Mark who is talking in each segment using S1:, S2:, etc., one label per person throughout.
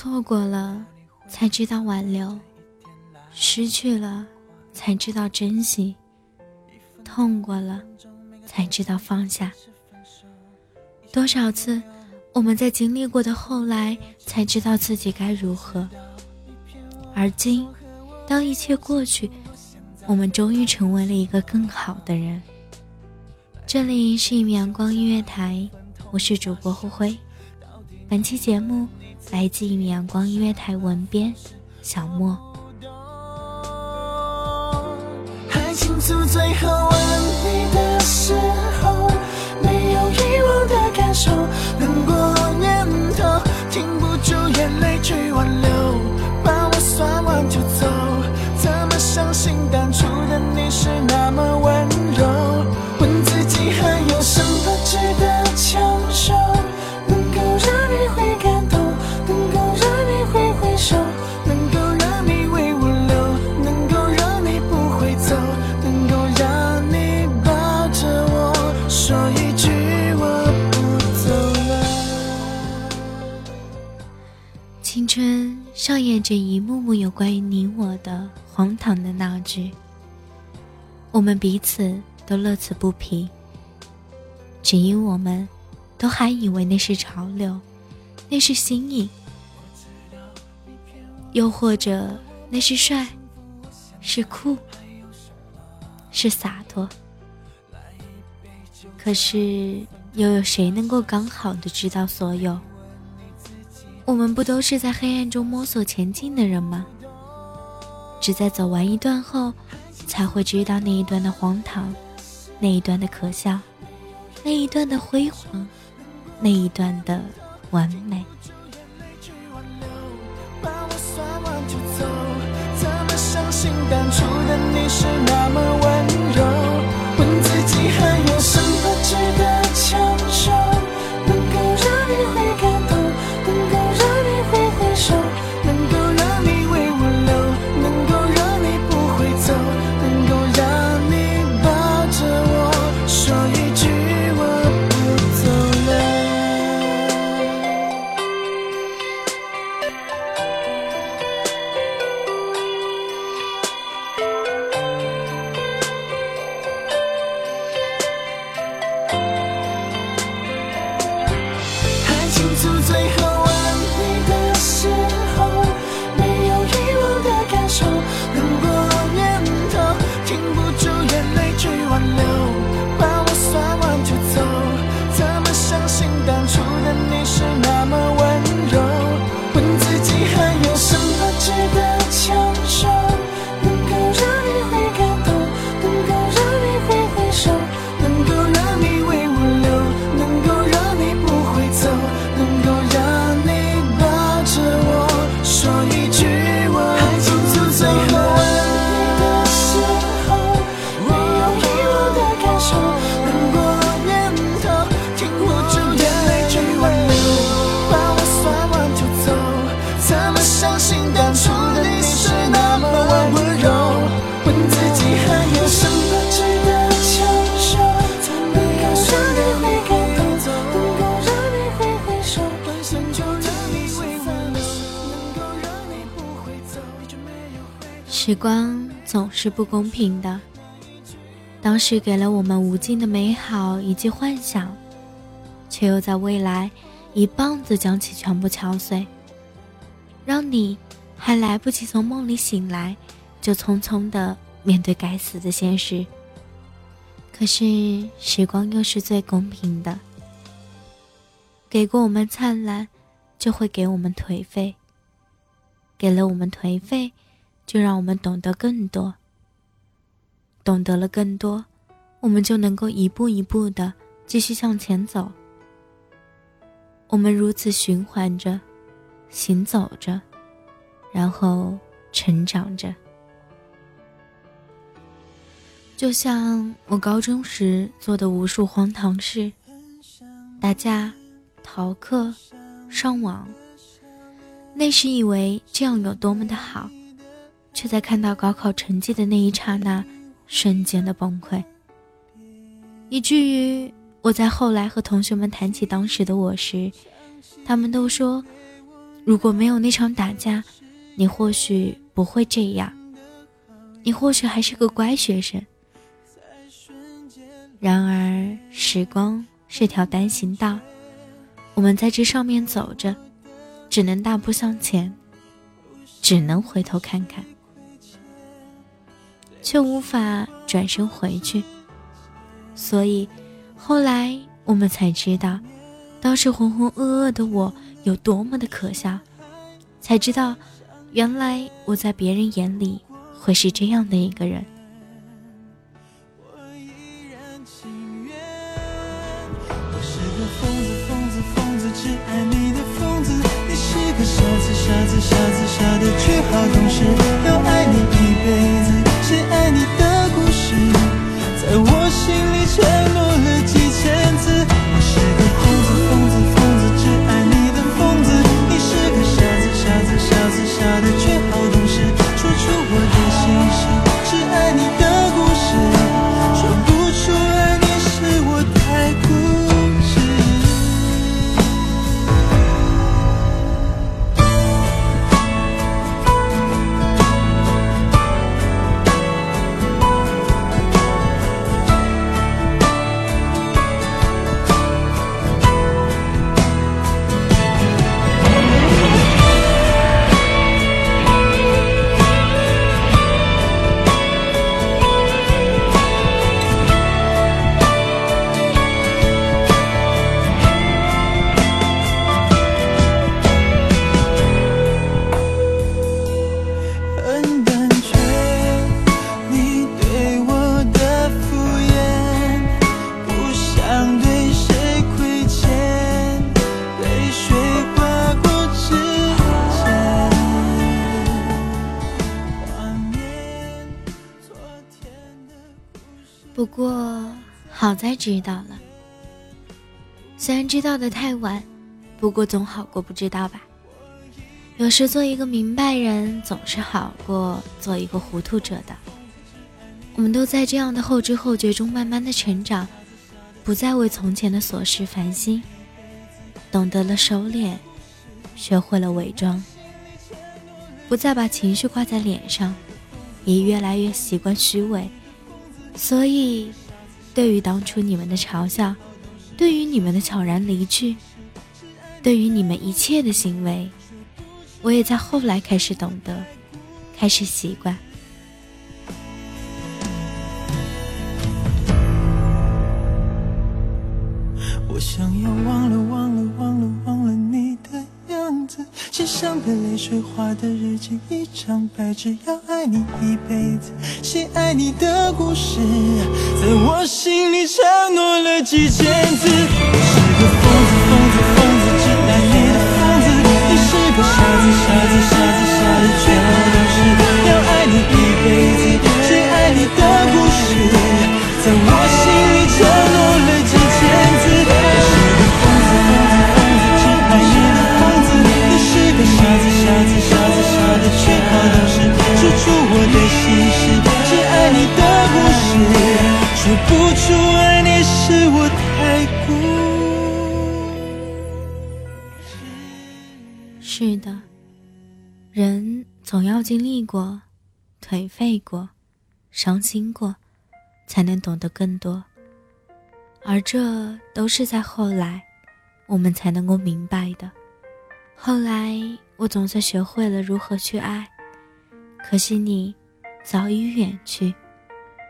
S1: 错过了，才知道挽留；失去了，才知道珍惜；痛过了，才知道放下。多少次，我们在经历过的后来，才知道自己该如何。而今，当一切过去，我们终于成为了一个更好的人。这里是一米阳光音乐台，我是主播胡辉。本期节目。来自一米阳光音乐台文编小莫。
S2: 还清楚最后吻你的
S1: 上演着一幕幕有关于你我的荒唐的闹剧，我们彼此都乐此不疲，只因我们都还以为那是潮流，那是新颖，又或者那是帅，是酷，是洒脱。可是，又有谁能够刚好的知道所有？我们不都是在黑暗中摸索前进的人吗？只在走完一段后，才会知道那一段的荒唐，那一段的可笑，那一段的辉煌，那一段的完美。
S2: Đừng.
S1: 时光总是不公平的，当时给了我们无尽的美好以及幻想，却又在未来一棒子将其全部敲碎，让你还来不及从梦里醒来，就匆匆的面对该死的现实。可是时光又是最公平的，给过我们灿烂，就会给我们颓废；给了我们颓废。就让我们懂得更多，懂得了更多，我们就能够一步一步的继续向前走。我们如此循环着，行走着，然后成长着。就像我高中时做的无数荒唐事：打架、逃课、上网。那时以为这样有多么的好。却在看到高考成绩的那一刹那，瞬间的崩溃，以至于我在后来和同学们谈起当时的我时，他们都说，如果没有那场打架，你或许不会这样，你或许还是个乖学生。然而，时光是条单行道，我们在这上面走着，只能大步向前，只能回头看看。却无法转身回去，所以后来我们才知道，当时浑浑噩噩的我有多么的可笑，才知道，原来我在别人眼里会是这样的一个人。
S3: 我是个疯子，疯子，疯子，只爱你的疯子。你是个傻子，傻子，傻子，傻的却好懂事，好
S1: 在知道了，虽然知道的太晚，不过总好过不知道吧。有时做一个明白人，总是好过做一个糊涂者的。我们都在这样的后知后觉中慢慢的成长，不再为从前的琐事烦心，懂得了收敛，学会了伪装，不再把情绪挂在脸上，也越来越习惯虚伪。所以，对于当初你们的嘲笑，对于你们的悄然离去，对于你们一切的行为，我也在后来开始懂得，开始习惯。
S3: 我想要忘了，忘了，忘了，忘了你的样子。写上被泪水，画的日记，一张白纸，要爱你一辈子，写爱你的故事，在我心里承诺了几千次。我是个疯子，疯子，疯子，只爱你的疯子。你是个傻子，傻子，傻子，傻的却好懂事，要爱你一辈子，
S1: 要经历过，颓废过，伤心过，才能懂得更多。而这都是在后来，我们才能够明白的。后来，我总算学会了如何去爱，可惜你早已远去，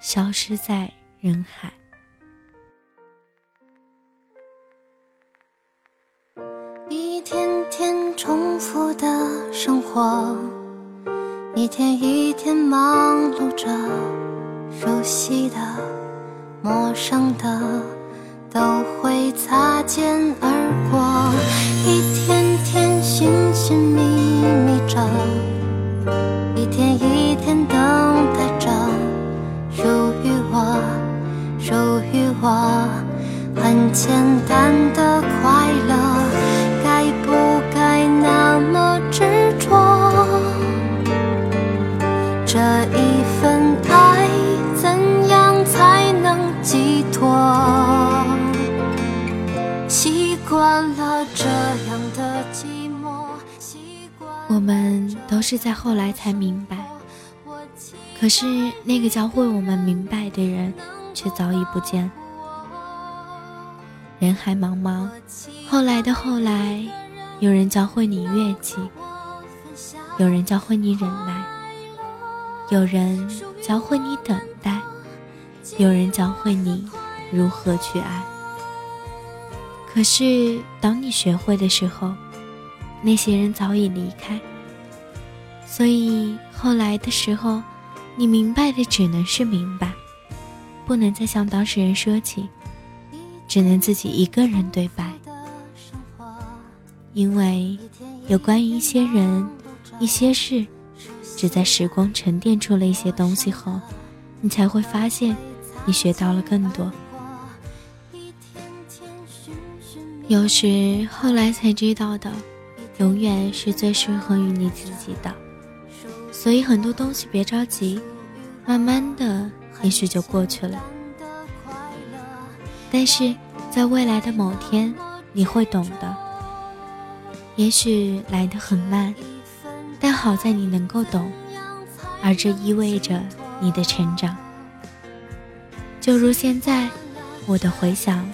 S1: 消失在人海。
S4: 一天天重复的生活，一天一天忙碌着，熟悉的、陌生的都会擦肩而过，一天天。寻寻觅觅着，一天一天等待着，属于我，属于我，很简单的
S1: 是在后来才明白，可是那个教会我们明白的人，却早已不见。人海茫茫，后来的后来，有人教会你乐器，有人教会你忍耐，有人教会你等待，有人教会你如何去爱。可是当你学会的时候，那些人早已离开，所以后来的时候，你明白的只能是明白，不能再向当事人说起，只能自己一个人对白。因为有关于一些人、一些事，只在时光沉淀出了一些东西后，你才会发现，你学到了更多。有时后来才知道的。永远是最适合于你自己的，所以很多东西别着急，慢慢的也许就过去了。但是在未来的某天，你会懂的。也许来得很慢，但好在你能够懂，而这意味着你的成长。就如现在，我的回想。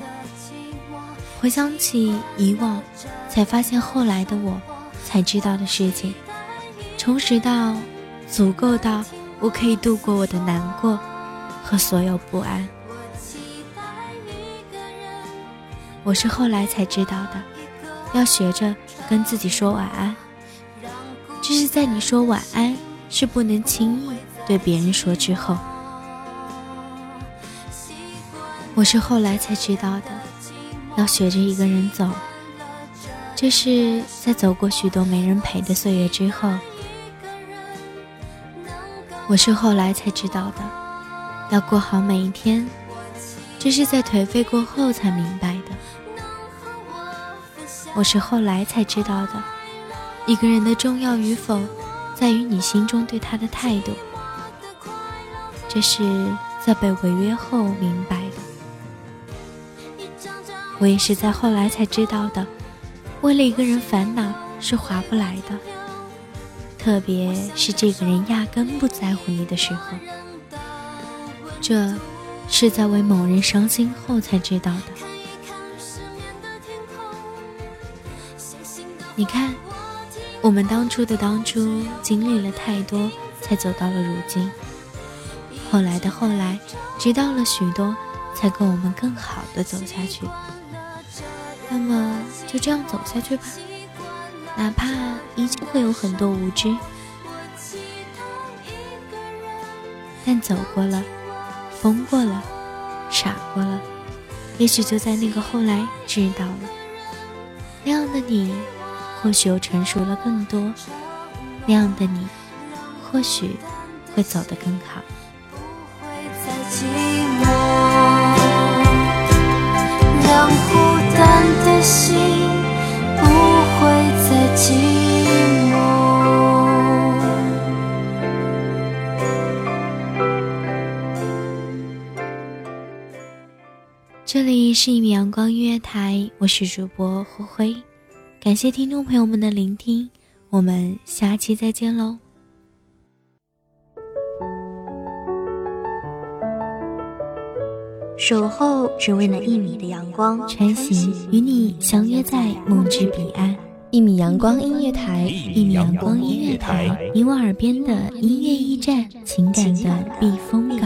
S1: 回想起以往，才发现后来的我才知道的事情，充实到足够到我可以度过我的难过和所有不安。我是后来才知道的，要学着跟自己说晚安。这是在你说晚安是不能轻易对别人说之后。我是后来才知道的。要学着一个人走，这是在走过许多没人陪的岁月之后。我是后来才知道的，要过好每一天，这是在颓废过后才明白的。我是后来才知道的，一个人的重要与否，在于你心中对他的态度。这是在被违约后明白的。我也是在后来才知道的，为了一个人烦恼是划不来的，特别是这个人压根不在乎你的时候。这是在为某人伤心后才知道的。你看，我们当初的当初经历了太多，才走到了如今。后来的后来，知道了许多，才够我们更好的走下去。那么就这样走下去吧，哪怕依旧会有很多无知，但走过了，疯过了，傻过了，也许就在那个后来知道了，那样的你，或许又成熟了更多，那样的你，或许会走得更好。不会再寂寞是一米阳光音乐台我是主播灰灰。感谢听众朋友们的聆听我们下期再见喽。
S5: 守候只为那一米的阳光
S1: 穿行与你相约在梦之彼岸。一米阳光音乐台一米阳光音乐台。你我耳边的音乐驿站情感的避风港。